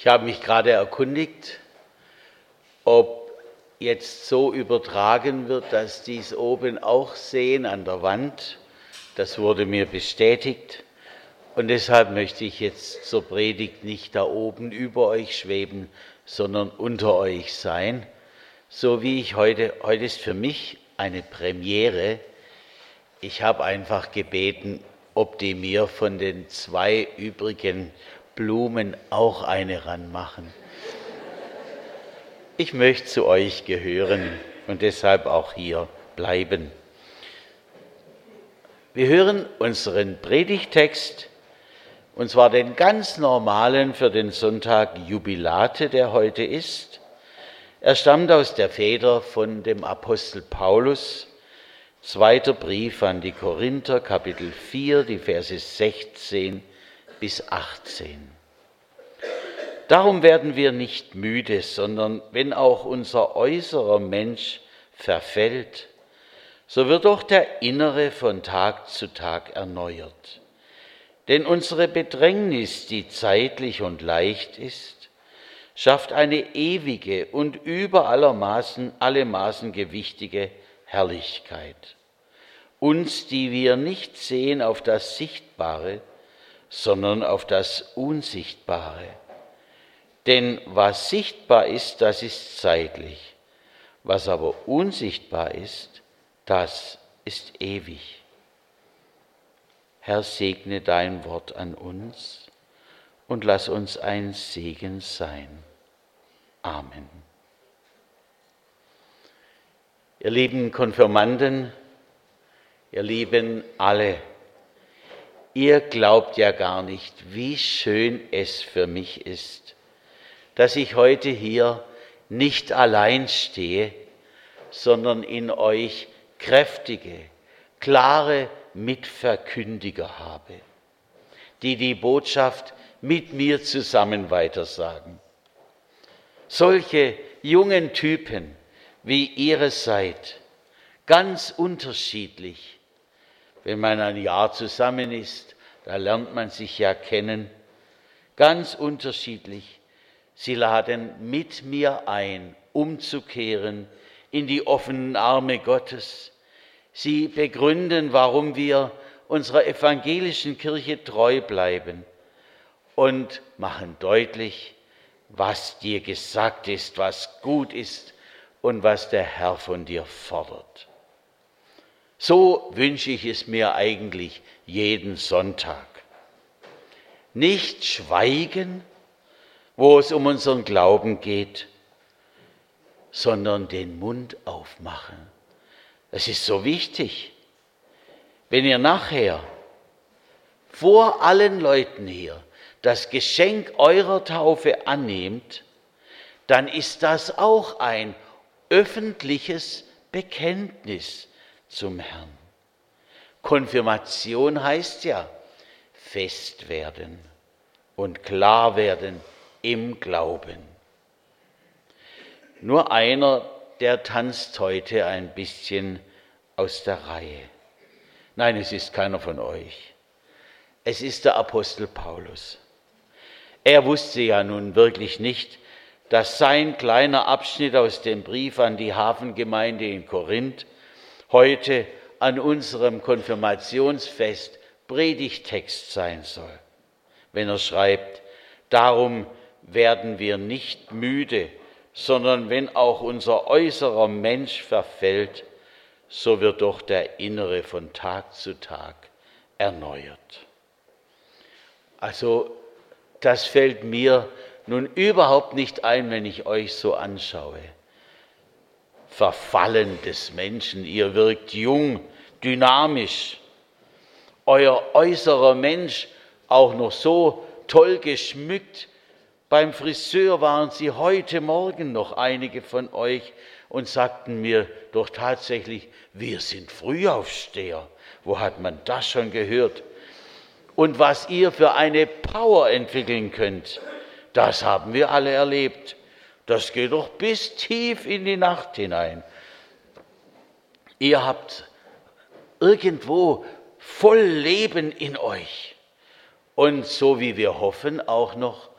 Ich habe mich gerade erkundigt, ob jetzt so übertragen wird, dass dies oben auch sehen an der Wand. Das wurde mir bestätigt. Und deshalb möchte ich jetzt zur Predigt nicht da oben über euch schweben, sondern unter euch sein. So wie ich heute, heute ist für mich eine Premiere. Ich habe einfach gebeten, ob die mir von den zwei übrigen Blumen auch eine ranmachen. Ich möchte zu euch gehören und deshalb auch hier bleiben. Wir hören unseren Predigtext, und zwar den ganz normalen für den Sonntag Jubilate, der heute ist. Er stammt aus der Feder von dem Apostel Paulus, zweiter Brief an die Korinther, Kapitel 4, die Verse 16 bis 18. Darum werden wir nicht müde, sondern wenn auch unser äußerer Mensch verfällt, so wird doch der innere von Tag zu Tag erneuert. Denn unsere Bedrängnis, die zeitlich und leicht ist, schafft eine ewige und über aller Maßen, alle Maßen gewichtige Herrlichkeit. Uns, die wir nicht sehen auf das Sichtbare, sondern auf das Unsichtbare. Denn was sichtbar ist, das ist zeitlich. Was aber unsichtbar ist, das ist ewig. Herr, segne dein Wort an uns und lass uns ein Segen sein. Amen. Ihr lieben Konfirmanden, ihr lieben alle, ihr glaubt ja gar nicht, wie schön es für mich ist, dass ich heute hier nicht allein stehe, sondern in euch kräftige, klare Mitverkündiger habe, die die Botschaft mit mir zusammen weitersagen. Solche jungen Typen, wie ihr seid, ganz unterschiedlich. Wenn man ein Jahr zusammen ist, da lernt man sich ja kennen, ganz unterschiedlich. Sie laden mit mir ein, umzukehren in die offenen Arme Gottes. Sie begründen, warum wir unserer evangelischen Kirche treu bleiben und machen deutlich, was dir gesagt ist, was gut ist und was der Herr von dir fordert. So wünsche ich es mir eigentlich jeden Sonntag. Nicht schweigen, wo es um unseren Glauben geht, sondern den Mund aufmachen. Das ist so wichtig. Wenn ihr nachher vor allen Leuten hier das Geschenk eurer Taufe annehmt, dann ist das auch ein öffentliches Bekenntnis zum Herrn. Konfirmation heißt ja fest werden und klar werden im Glauben. Nur einer, der tanzt heute ein bisschen aus der Reihe. Nein, es ist keiner von euch. Es ist der Apostel Paulus. Er wusste ja nun wirklich nicht, dass sein kleiner Abschnitt aus dem Brief an die Hafengemeinde in Korinth heute an unserem Konfirmationsfest Predigtext sein soll. Wenn er schreibt, darum werden wir nicht müde, sondern wenn auch unser äußerer Mensch verfällt, so wird doch der innere von Tag zu Tag erneuert. Also das fällt mir nun überhaupt nicht ein, wenn ich euch so anschaue. Verfallen des Menschen, ihr wirkt jung, dynamisch. Euer äußerer Mensch auch noch so toll geschmückt. Beim Friseur waren sie heute Morgen noch einige von euch und sagten mir doch tatsächlich, wir sind Frühaufsteher. Wo hat man das schon gehört? Und was ihr für eine Power entwickeln könnt, das haben wir alle erlebt. Das geht doch bis tief in die Nacht hinein. Ihr habt irgendwo voll Leben in euch. Und so wie wir hoffen, auch noch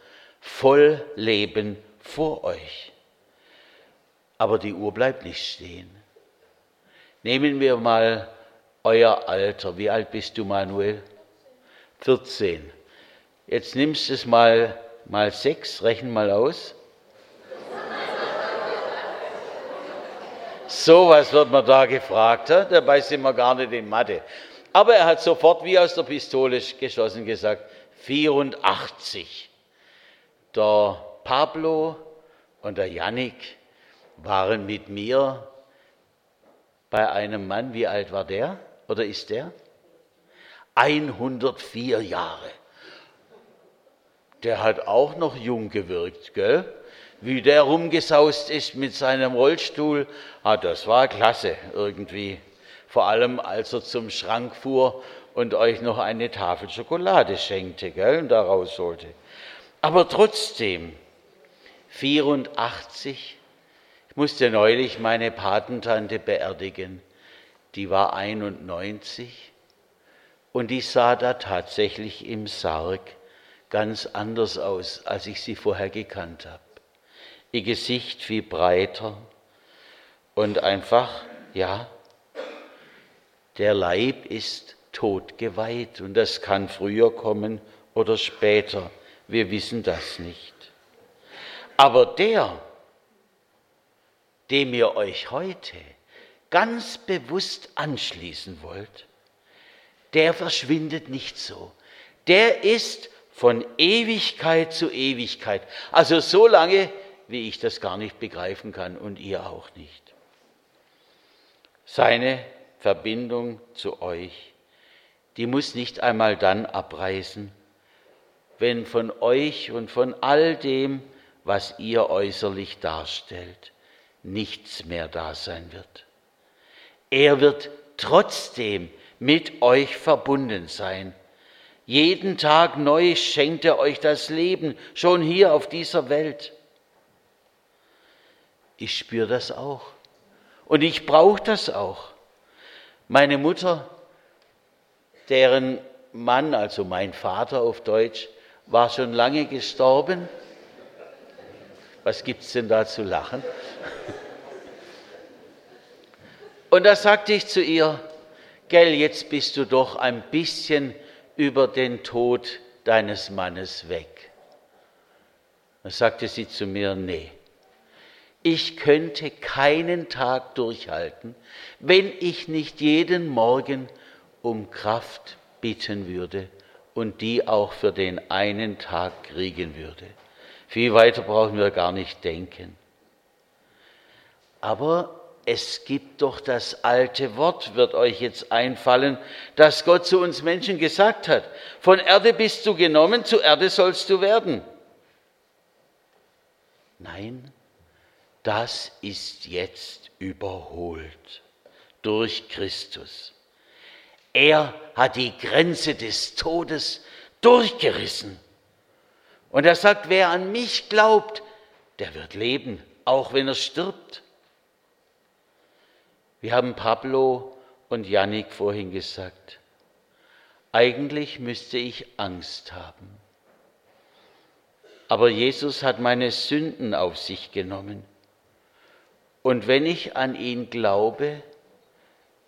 voll Leben vor euch. Aber die Uhr bleibt nicht stehen. Nehmen wir mal euer Alter. Wie alt bist du, Manuel? 14. Jetzt nimmst du es mal, mal sechs, rechnen mal aus. So was wird man da gefragt, dabei sind wir gar nicht in Mathe. Aber er hat sofort wie aus der Pistole geschossen gesagt, 84. Der Pablo und der Yannick waren mit mir bei einem Mann, wie alt war der oder ist der? 104 Jahre. Der hat auch noch jung gewirkt, gell? Wie der rumgesaust ist mit seinem Rollstuhl, ah, das war klasse irgendwie. Vor allem, als er zum Schrank fuhr und euch noch eine Tafel Schokolade schenkte, gell, und da rausholte. Aber trotzdem, 84, ich musste neulich meine Patentante beerdigen, die war 91 und die sah da tatsächlich im Sarg ganz anders aus, als ich sie vorher gekannt habe. Ihr Gesicht viel breiter und einfach, ja, der Leib ist tot geweiht und das kann früher kommen oder später. Wir wissen das nicht. Aber der, dem ihr euch heute ganz bewusst anschließen wollt, der verschwindet nicht so. Der ist von Ewigkeit zu Ewigkeit. Also so lange, wie ich das gar nicht begreifen kann und ihr auch nicht. Seine Verbindung zu euch, die muss nicht einmal dann abreißen, wenn von euch und von all dem, was ihr äußerlich darstellt, nichts mehr da sein wird. Er wird trotzdem mit euch verbunden sein jeden Tag neu schenkt er euch das Leben, schon hier auf dieser Welt. Ich spüre das auch. Und ich brauche das auch. Meine Mutter, deren Mann, also mein Vater auf Deutsch, war schon lange gestorben. Was gibt es denn da zu lachen? Und da sagte ich zu ihr, gell, jetzt bist du doch ein bisschen über den Tod deines Mannes weg. Da sagte sie zu mir, nee, ich könnte keinen Tag durchhalten, wenn ich nicht jeden Morgen um Kraft bitten würde und die auch für den einen Tag kriegen würde. Viel weiter brauchen wir gar nicht denken. Aber es gibt doch das alte Wort, wird euch jetzt einfallen, das Gott zu uns Menschen gesagt hat. Von Erde bist du genommen, zu Erde sollst du werden. Nein, das ist jetzt überholt durch Christus. Er hat die Grenze des Todes durchgerissen. Und er sagt, wer an mich glaubt, der wird leben, auch wenn er stirbt. Wir haben Pablo und Yannick vorhin gesagt, eigentlich müsste ich Angst haben. Aber Jesus hat meine Sünden auf sich genommen. Und wenn ich an ihn glaube,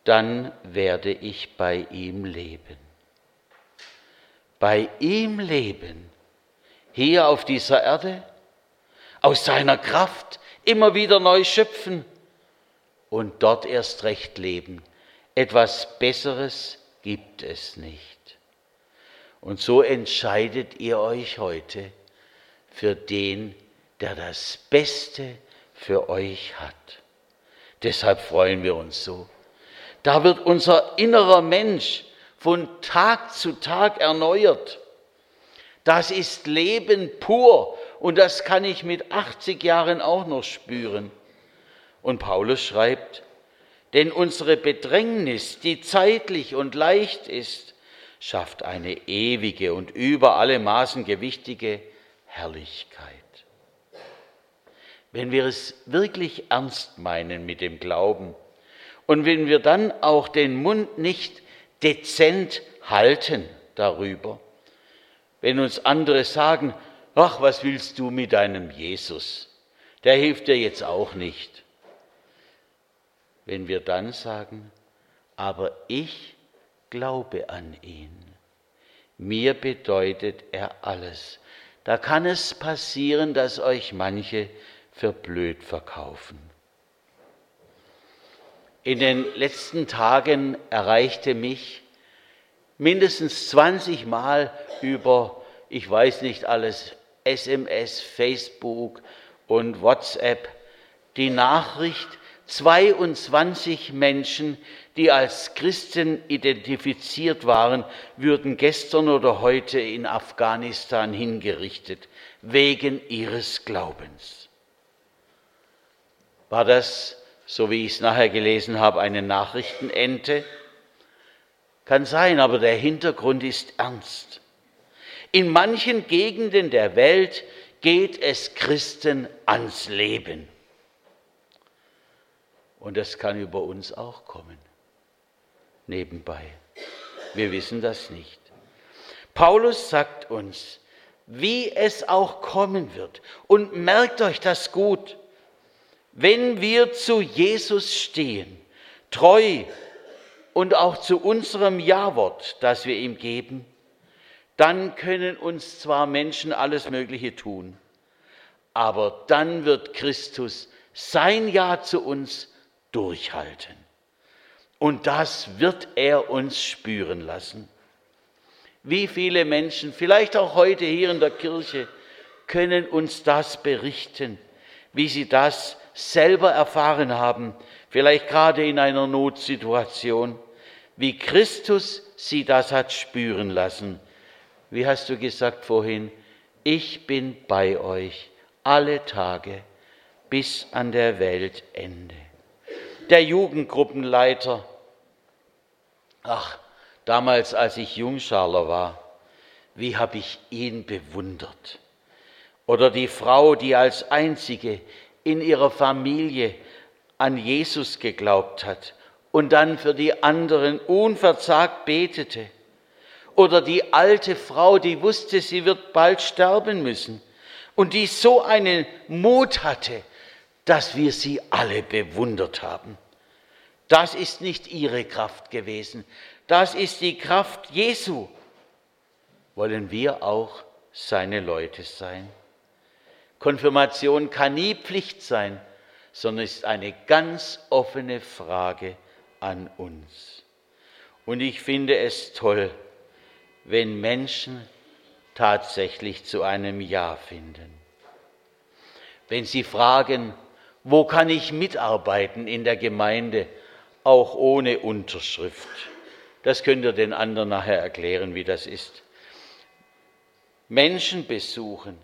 dann werde ich bei ihm leben. Bei ihm leben, hier auf dieser Erde, aus seiner Kraft immer wieder neu schöpfen und dort erst recht leben. Etwas Besseres gibt es nicht. Und so entscheidet ihr euch heute für den, der das Beste für euch hat. Deshalb freuen wir uns so. Da wird unser innerer Mensch von Tag zu Tag erneuert. Das ist Leben pur und das kann ich mit 80 Jahren auch noch spüren. Und Paulus schreibt, denn unsere Bedrängnis, die zeitlich und leicht ist, schafft eine ewige und über alle Maßen gewichtige Herrlichkeit. Wenn wir es wirklich ernst meinen mit dem Glauben und wenn wir dann auch den Mund nicht dezent halten darüber, wenn uns andere sagen, ach, was willst du mit deinem Jesus? Der hilft dir jetzt auch nicht. Wenn wir dann sagen, aber ich glaube an ihn, mir bedeutet er alles, da kann es passieren, dass euch manche für blöd verkaufen. In den letzten Tagen erreichte mich mindestens 20 Mal über, ich weiß nicht alles, SMS, Facebook und WhatsApp die Nachricht, 22 Menschen, die als Christen identifiziert waren, würden gestern oder heute in Afghanistan hingerichtet, wegen ihres Glaubens. War das, so wie ich es nachher gelesen habe, eine Nachrichtenente? Kann sein, aber der Hintergrund ist ernst. In manchen Gegenden der Welt geht es Christen ans Leben. Und das kann über uns auch kommen. Nebenbei. Wir wissen das nicht. Paulus sagt uns, wie es auch kommen wird. Und merkt euch das gut. Wenn wir zu Jesus stehen, treu und auch zu unserem Ja-Wort, das wir ihm geben, dann können uns zwar Menschen alles Mögliche tun, aber dann wird Christus sein Ja zu uns durchhalten. Und das wird er uns spüren lassen. Wie viele Menschen, vielleicht auch heute hier in der Kirche, können uns das berichten, wie sie das selber erfahren haben, vielleicht gerade in einer Notsituation, wie Christus sie das hat spüren lassen. Wie hast du gesagt vorhin, ich bin bei euch alle Tage bis an der Weltende der Jugendgruppenleiter. Ach, damals, als ich Jungscharler war, wie habe ich ihn bewundert. Oder die Frau, die als einzige in ihrer Familie an Jesus geglaubt hat und dann für die anderen unverzagt betete. Oder die alte Frau, die wusste, sie wird bald sterben müssen und die so einen Mut hatte, dass wir sie alle bewundert haben. Das ist nicht ihre Kraft gewesen, das ist die Kraft Jesu. Wollen wir auch seine Leute sein? Konfirmation kann nie Pflicht sein, sondern ist eine ganz offene Frage an uns. Und ich finde es toll, wenn Menschen tatsächlich zu einem Ja finden. Wenn sie fragen, wo kann ich mitarbeiten in der Gemeinde, auch ohne Unterschrift? Das könnt ihr den anderen nachher erklären, wie das ist. Menschen besuchen,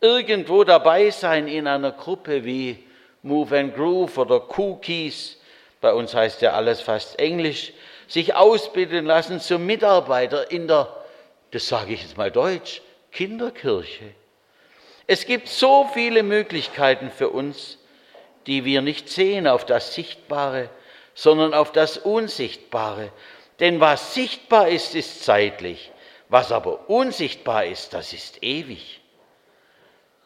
irgendwo dabei sein in einer Gruppe wie Move and Groove oder Cookies, bei uns heißt ja alles fast Englisch, sich ausbilden lassen zum Mitarbeiter in der, das sage ich jetzt mal deutsch, Kinderkirche. Es gibt so viele Möglichkeiten für uns, die wir nicht sehen auf das Sichtbare, sondern auf das Unsichtbare. Denn was sichtbar ist, ist zeitlich. Was aber unsichtbar ist, das ist ewig.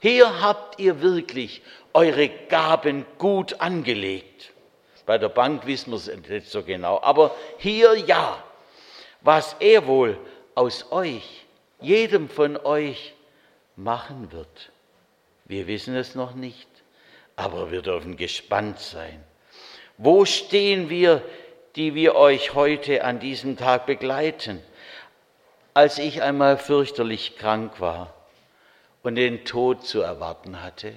Hier habt ihr wirklich eure Gaben gut angelegt. Bei der Bank wissen wir es nicht so genau, aber hier ja. Was er wohl aus euch, jedem von euch machen wird, wir wissen es noch nicht aber wir dürfen gespannt sein. Wo stehen wir, die wir euch heute an diesem Tag begleiten? Als ich einmal fürchterlich krank war und den Tod zu erwarten hatte,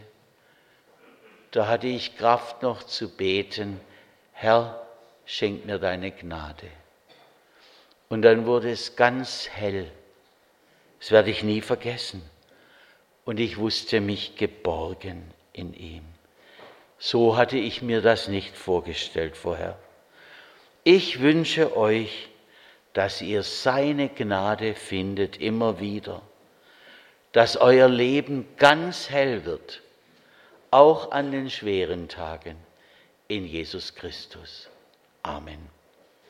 da hatte ich Kraft noch zu beten, Herr, schenk mir deine Gnade. Und dann wurde es ganz hell. Das werde ich nie vergessen. Und ich wusste mich geborgen in ihm. So hatte ich mir das nicht vorgestellt vorher. Ich wünsche euch, dass ihr seine Gnade findet immer wieder, dass euer Leben ganz hell wird, auch an den schweren Tagen in Jesus Christus. Amen.